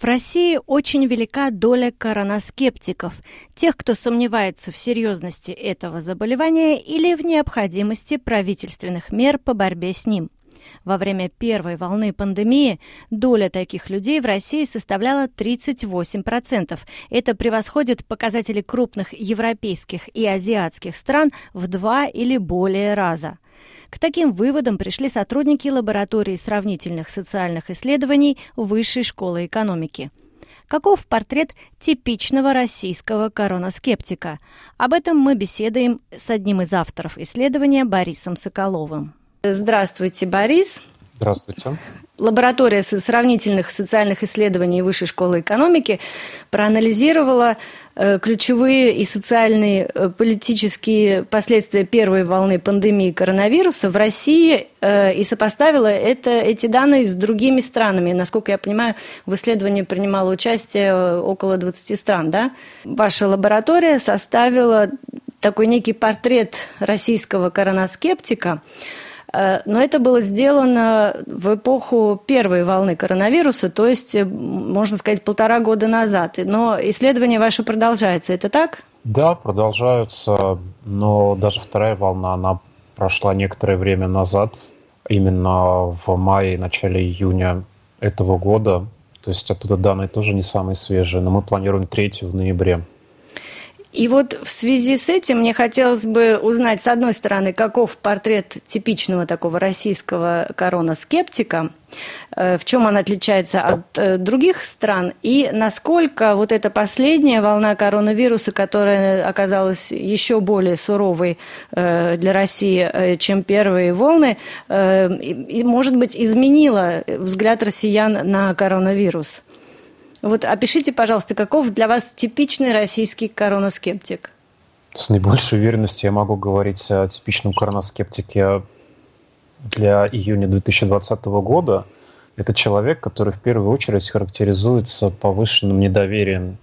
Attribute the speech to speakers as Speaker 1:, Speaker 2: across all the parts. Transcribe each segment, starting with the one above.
Speaker 1: В России очень велика доля коронаскептиков, тех, кто сомневается в серьезности этого заболевания или в необходимости правительственных мер по борьбе с ним. Во время первой волны пандемии доля таких людей в России составляла 38%. Это превосходит показатели крупных европейских и азиатских стран в два или более раза. К таким выводам пришли сотрудники лаборатории сравнительных социальных исследований Высшей школы экономики. Каков портрет типичного российского коронаскептика? Об этом мы беседуем с одним из авторов исследования Борисом Соколовым.
Speaker 2: Здравствуйте, Борис.
Speaker 3: Здравствуйте.
Speaker 2: Лаборатория сравнительных социальных исследований Высшей школы экономики проанализировала э, ключевые и социальные э, политические последствия первой волны пандемии коронавируса в России э, и сопоставила это, эти данные с другими странами. Насколько я понимаю, в исследовании принимало участие около 20 стран. Да? Ваша лаборатория составила такой некий портрет российского коронаскептика – но это было сделано в эпоху первой волны коронавируса, то есть, э, можно сказать, полтора года назад. Но исследование ваше продолжается, это так?
Speaker 3: Да, продолжаются, но даже вторая волна, она прошла некоторое время назад, именно в мае, начале июня этого года. То есть оттуда данные тоже не самые свежие, но мы планируем третью в ноябре.
Speaker 2: И вот в связи с этим мне хотелось бы узнать, с одной стороны, каков портрет типичного такого российского коронаскептика, э, в чем он отличается от э, других стран, и насколько вот эта последняя волна коронавируса, которая оказалась еще более суровой э, для России, чем первые волны, может быть, изменила взгляд россиян на коронавирус. Вот опишите, пожалуйста, каков для вас типичный российский коронаскептик?
Speaker 3: С наибольшей уверенностью я могу говорить о типичном коронаскептике для июня 2020 года. Это человек, который в первую очередь характеризуется повышенным недоверием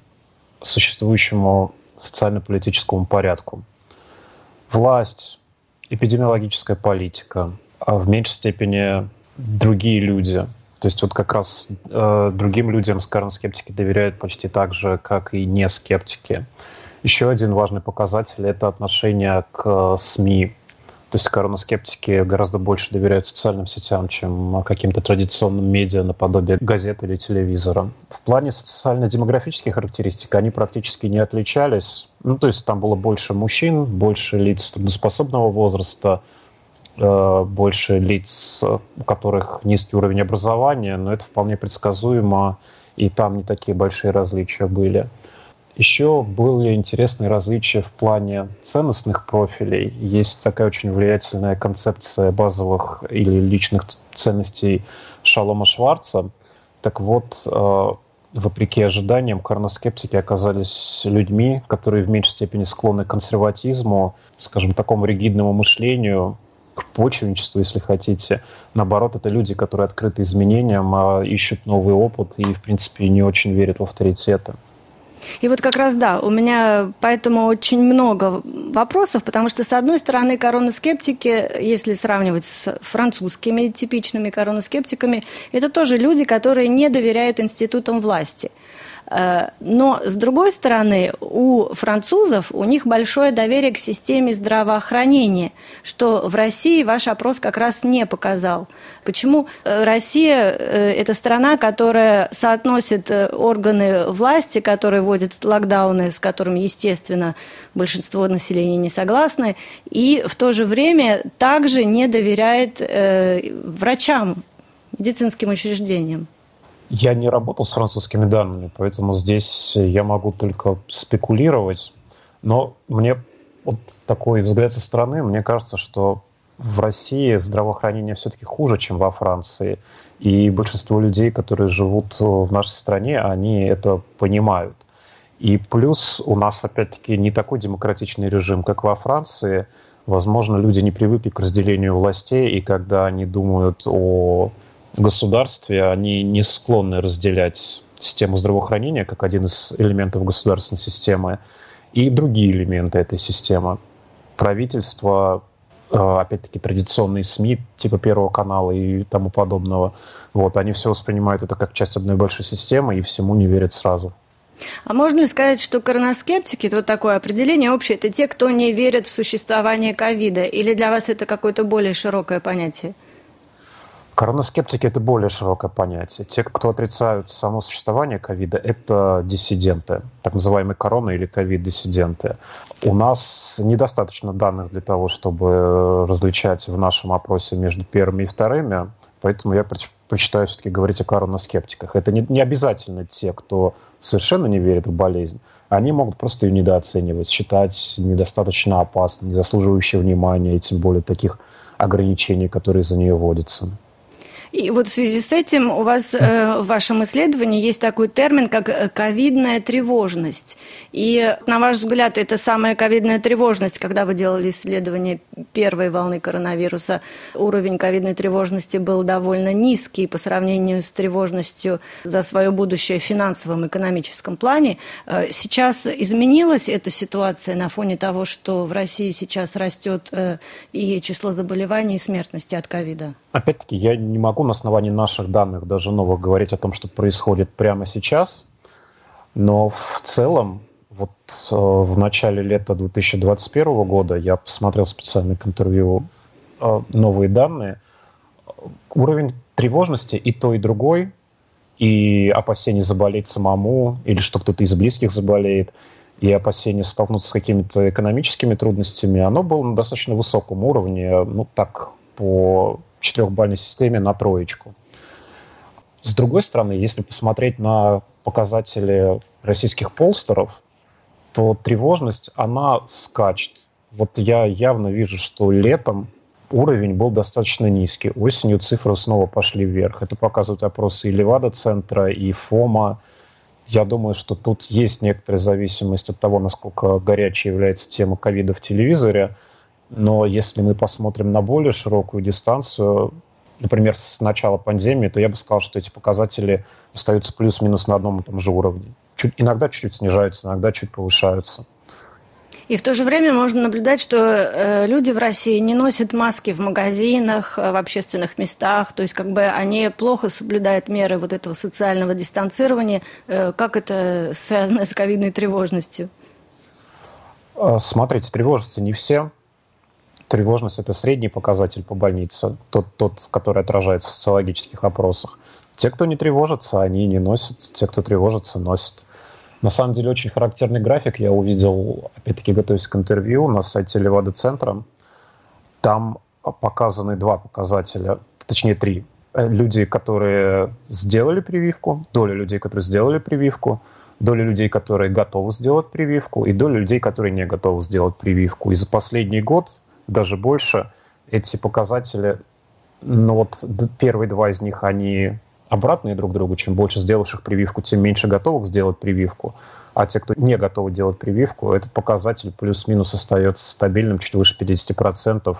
Speaker 3: существующему социально-политическому порядку. Власть, эпидемиологическая политика, а в меньшей степени другие люди – то есть вот как раз э, другим людям, скажем, скептики доверяют почти так же, как и не скептики. Еще один важный показатель – это отношение к э, СМИ. То есть коронаскептики гораздо больше доверяют социальным сетям, чем каким-то традиционным медиа наподобие газеты или телевизора. В плане социально-демографических характеристик они практически не отличались. Ну, то есть там было больше мужчин, больше лиц трудоспособного возраста – больше лиц, у которых низкий уровень образования, но это вполне предсказуемо, и там не такие большие различия были. Еще были интересные различия в плане ценностных профилей. Есть такая очень влиятельная концепция базовых или личных ценностей Шалома Шварца. Так вот, э, вопреки ожиданиям, коронаскептики оказались людьми, которые в меньшей степени склонны к консерватизму, скажем, такому ригидному мышлению, к почвенничеству, если хотите. Наоборот, это люди, которые открыты изменениям, а ищут новый опыт и, в принципе, не очень верят в авторитеты.
Speaker 2: И вот как раз да, у меня поэтому очень много вопросов, потому что, с одной стороны, коронаскептики, если сравнивать с французскими типичными коронаскептиками, это тоже люди, которые не доверяют институтам власти – но, с другой стороны, у французов, у них большое доверие к системе здравоохранения, что в России ваш опрос как раз не показал. Почему э, Россия э, – это страна, которая соотносит органы власти, которые вводят локдауны, с которыми, естественно, большинство населения не согласны, и в то же время также не доверяет врачам, медицинским учреждениям?
Speaker 3: Я не работал с французскими данными, поэтому здесь я могу только спекулировать. Но мне вот такой взгляд со стороны, мне кажется, что в России здравоохранение все-таки хуже, чем во Франции. И большинство людей, которые живут в нашей стране, они это понимают. И плюс у нас, опять-таки, не такой демократичный режим, как во Франции. Возможно, люди не привыкли к разделению властей, и когда они думают о государстве, они не склонны разделять систему здравоохранения как один из элементов государственной системы и другие элементы этой системы. Правительство э, опять-таки, традиционные СМИ, типа Первого канала и тому подобного. Вот, они все воспринимают это как часть одной большой системы и всему не верят сразу.
Speaker 2: А можно ли сказать, что коронаскептики, вот такое определение общее, это те, кто не верит в существование ковида? Или для вас это какое-то более широкое понятие?
Speaker 3: Коронаскептики – это более широкое понятие. Те, кто отрицают само существование ковида, это диссиденты, так называемые корона или ковид-диссиденты. У нас недостаточно данных для того, чтобы различать в нашем опросе между первыми и вторыми, поэтому я предпочитаю все-таки говорить о коронаскептиках. Это не, не обязательно те, кто совершенно не верит в болезнь. Они могут просто ее недооценивать, считать недостаточно опасной, не заслуживающей внимания, и тем более таких ограничений, которые за нее вводятся.
Speaker 2: И вот в связи с этим у вас э, в вашем исследовании есть такой термин, как э, ковидная тревожность. И, на ваш взгляд, это самая ковидная тревожность, когда вы делали исследование первой волны коронавируса, уровень ковидной тревожности был довольно низкий по сравнению с тревожностью за свое будущее в финансовом, экономическом плане. Э, сейчас изменилась эта ситуация на фоне того, что в России сейчас растет э, и число заболеваний, и смертности от ковида?
Speaker 3: Опять-таки, я не могу на основании наших данных, даже новых, говорить о том, что происходит прямо сейчас, но в целом, вот э, в начале лета 2021 года я посмотрел специально к интервью э, новые данные, уровень тревожности и то, и другой, и опасение заболеть самому, или что кто-то из близких заболеет, и опасение столкнуться с какими-то экономическими трудностями, оно было на достаточно высоком уровне, ну так, по четырехбальной системе на троечку. С другой стороны, если посмотреть на показатели российских полстеров, то тревожность, она скачет. Вот я явно вижу, что летом уровень был достаточно низкий. Осенью цифры снова пошли вверх. Это показывают опросы и Левада-центра, и ФОМа. Я думаю, что тут есть некоторая зависимость от того, насколько горячей является тема ковида в телевизоре – но если мы посмотрим на более широкую дистанцию, например, с начала пандемии, то я бы сказал, что эти показатели остаются плюс-минус на одном и том же уровне. Чуть, иногда чуть-чуть снижаются, иногда чуть повышаются.
Speaker 2: И в то же время можно наблюдать, что э, люди в России не носят маски в магазинах, э, в общественных местах, то есть как бы они плохо соблюдают меры вот этого социального дистанцирования. Э, как это связано с ковидной тревожностью?
Speaker 3: Смотрите, тревожатся не все. Тревожность – это средний показатель по больнице, тот, тот, который отражается в социологических опросах. Те, кто не тревожится, они не носят. Те, кто тревожится, носят. На самом деле очень характерный график я увидел, опять-таки, готовясь к интервью на сайте Левада-центра. Там показаны два показателя, точнее три. Люди, которые сделали прививку, доля людей, которые сделали прививку, доля людей, которые готовы сделать прививку, и доля людей, которые не готовы сделать прививку. И за последний год даже больше. Эти показатели, ну вот первые два из них, они обратные друг другу. Чем больше сделавших прививку, тем меньше готовых сделать прививку. А те, кто не готовы делать прививку, этот показатель плюс-минус остается стабильным, чуть выше 50%.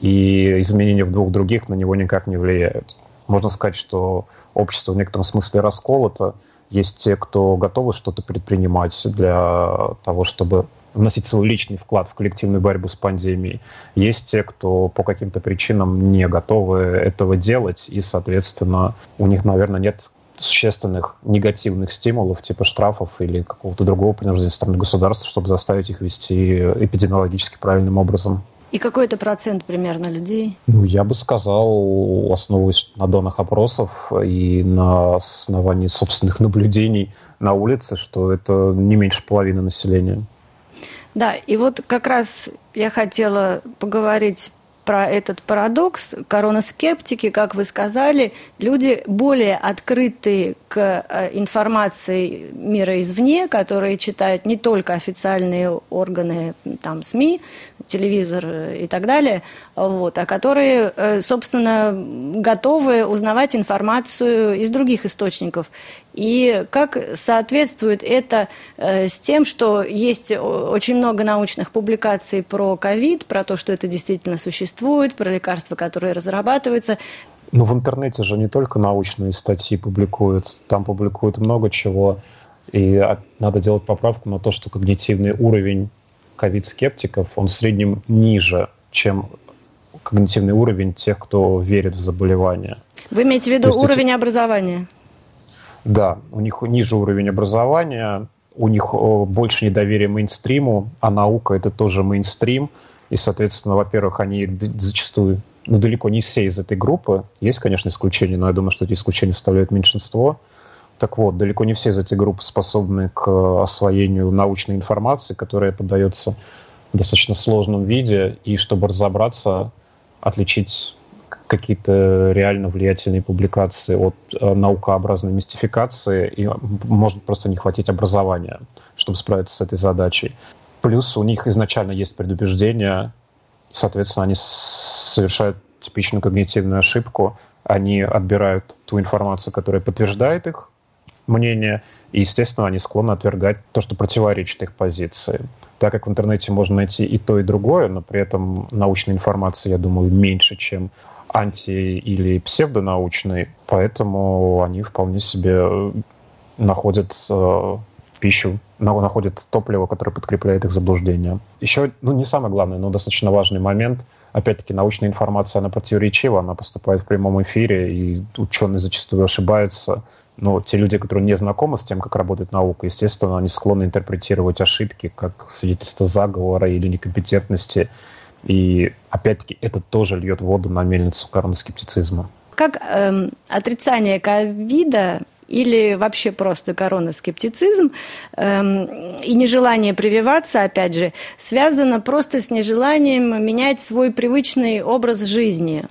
Speaker 3: И изменения в двух других на него никак не влияют. Можно сказать, что общество в некотором смысле расколото. Есть те, кто готовы что-то предпринимать для того, чтобы вносить свой личный вклад в коллективную борьбу с пандемией. Есть те, кто по каким-то причинам не готовы этого делать, и, соответственно, у них, наверное, нет существенных негативных стимулов, типа штрафов или какого-то другого принуждения стороны государства, чтобы заставить их вести эпидемиологически правильным образом.
Speaker 2: И какой это процент примерно людей?
Speaker 3: Ну, я бы сказал, основываясь на данных опросов и на основании собственных наблюдений на улице, что это не меньше половины населения.
Speaker 2: Да, и вот как раз я хотела поговорить про этот парадокс. Коронаскептики, как вы сказали, люди более открытые к э, информации мира извне, которые читают не только официальные органы, там, СМИ, телевизор и так далее, вот, а которые, э, собственно, готовы узнавать информацию из других источников. И как соответствует это э, с тем, что есть очень много научных публикаций про ковид, про то, что это действительно существует, про лекарства, которые разрабатываются.
Speaker 3: Ну, в интернете же не только научные статьи публикуют, там публикуют много чего. И надо делать поправку на то, что когнитивный уровень ковид-скептиков, он в среднем ниже, чем когнитивный уровень тех, кто верит в заболевание.
Speaker 2: Вы имеете в виду уровень эти... образования?
Speaker 3: Да, у них ниже уровень образования, у них больше недоверия мейнстриму, а наука это тоже мейнстрим. И, соответственно, во-первых, они зачастую, ну, далеко не все из этой группы. Есть, конечно, исключения, но я думаю, что эти исключения составляют меньшинство. Так вот, далеко не все из этих групп способны к освоению научной информации, которая подается в достаточно сложном виде, и чтобы разобраться, отличить какие-то реально влиятельные публикации от э, наукообразной мистификации, и может просто не хватить образования, чтобы справиться с этой задачей. Плюс у них изначально есть предубеждение, соответственно, они совершают типичную когнитивную ошибку, они отбирают ту информацию, которая подтверждает их мнение, и, естественно, они склонны отвергать то, что противоречит их позиции. Так как в интернете можно найти и то, и другое, но при этом научной информации, я думаю, меньше, чем анти- или псевдонаучной, поэтому они вполне себе находят э, пищу, находят топливо, которое подкрепляет их заблуждение. Еще, ну, не самое главное, но достаточно важный момент. Опять-таки, научная информация, она противоречива, она поступает в прямом эфире, и ученые зачастую ошибаются. Но те люди, которые не знакомы с тем, как работает наука, естественно, они склонны интерпретировать ошибки как свидетельство заговора или некомпетентности. И опять-таки это тоже льет воду на мельницу скептицизма.
Speaker 2: Как эм, отрицание ковида или вообще просто коронаскептицизм эм, и нежелание прививаться, опять же, связано просто с нежеланием менять свой привычный образ жизни.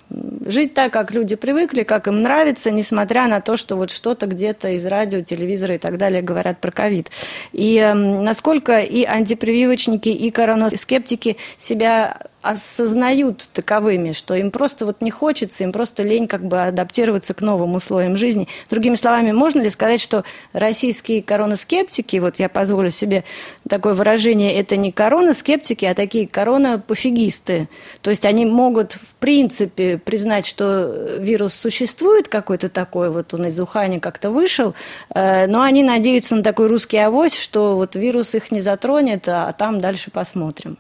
Speaker 2: Жить так, как люди привыкли, как им нравится, несмотря на то, что вот что-то где-то из радио, телевизора и так далее говорят про ковид. И эм, насколько и антипрививочники, и коронаскептики себя осознают таковыми, что им просто вот не хочется, им просто лень как бы адаптироваться к новым условиям жизни. Другими словами, можно ли сказать, что российские коронаскептики, вот я позволю себе такое выражение, это не коронаскептики, а такие коронапофигисты. То есть они могут в принципе признать, что вирус существует какой-то такой, вот он из Ухани как-то вышел, э, но они надеются на такой русский авось, что вот вирус их не затронет, а там дальше посмотрим.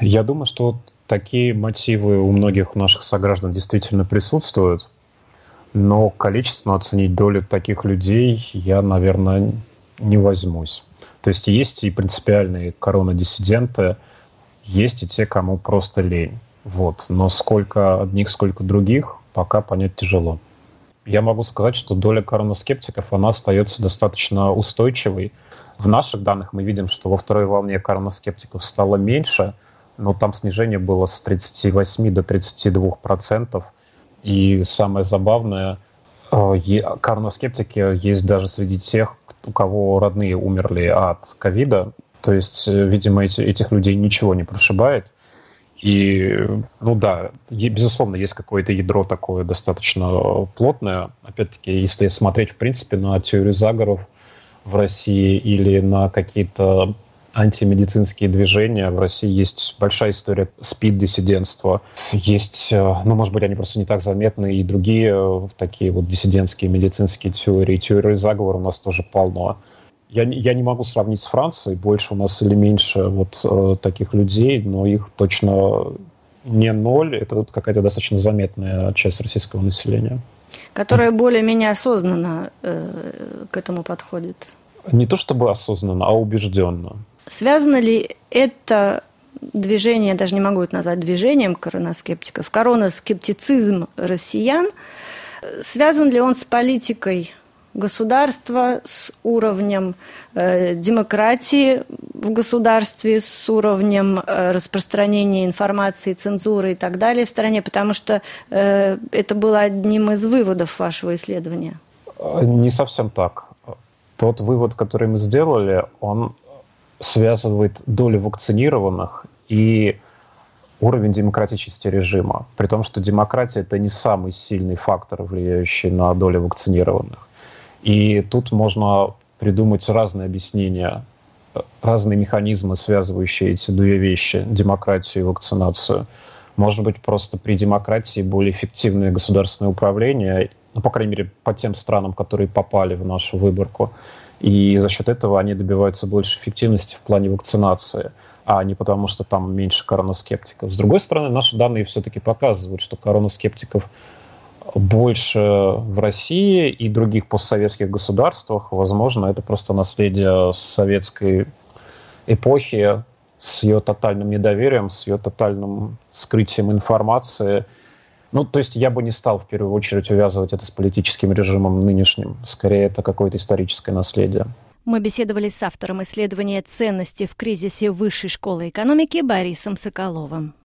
Speaker 3: Я думаю, что такие мотивы у многих наших сограждан действительно присутствуют, но количественно оценить долю таких людей я, наверное, не возьмусь. То есть есть и принципиальные коронадиссиденты, есть и те, кому просто лень. Вот. Но сколько одних, сколько других, пока понять тяжело. Я могу сказать, что доля коронаскептиков, она остается достаточно устойчивой. В наших данных мы видим, что во второй волне коронаскептиков стало меньше – но там снижение было с 38 до 32 процентов. И самое забавное, э, карноскептики есть даже среди тех, у кого родные умерли от ковида. То есть, э, видимо, эти, этих людей ничего не прошибает. И, ну да, безусловно, есть какое-то ядро такое достаточно плотное. Опять-таки, если смотреть, в принципе, на теорию заговоров в России или на какие-то антимедицинские движения. В России есть большая история спид-диссидентства. Есть, э, ну, может быть, они просто не так заметны, и другие э, такие вот диссидентские медицинские теории. Теории заговора у нас тоже полно. Я, я не могу сравнить с Францией, больше у нас или меньше вот э, таких людей, но их точно не ноль, это какая-то достаточно заметная часть российского населения.
Speaker 2: Которая более-менее осознанно э, к этому подходит.
Speaker 3: Не то чтобы осознанно, а убежденно.
Speaker 2: Связано ли это движение, даже не могу это назвать движением коронаскептиков, коронаскептицизм россиян, связан ли он с политикой государства, с уровнем э, демократии в государстве, с уровнем э, распространения информации, цензуры и так далее в стране, потому что э, это было одним из выводов вашего исследования.
Speaker 3: Не совсем так. Тот вывод, который мы сделали, он связывает долю вакцинированных и уровень демократичности режима. При том, что демократия – это не самый сильный фактор, влияющий на долю вакцинированных. И тут можно придумать разные объяснения, разные механизмы, связывающие эти две вещи – демократию и вакцинацию. Может быть, просто при демократии более эффективное государственное управление, ну, по крайней мере, по тем странам, которые попали в нашу выборку – и за счет этого они добиваются больше эффективности в плане вакцинации. а не потому, что там меньше короноскептиков. С другой стороны, наши данные все-таки показывают, что короноскептиков больше в России и других постсоветских государствах. Возможно, это просто наследие советской эпохи с ее тотальным недоверием, с ее тотальным скрытием информации. Ну, то есть я бы не стал в первую очередь увязывать это с политическим режимом нынешним. Скорее, это какое-то историческое наследие.
Speaker 2: Мы беседовали с автором исследования ценности в кризисе Высшей школы экономики Борисом Соколовым.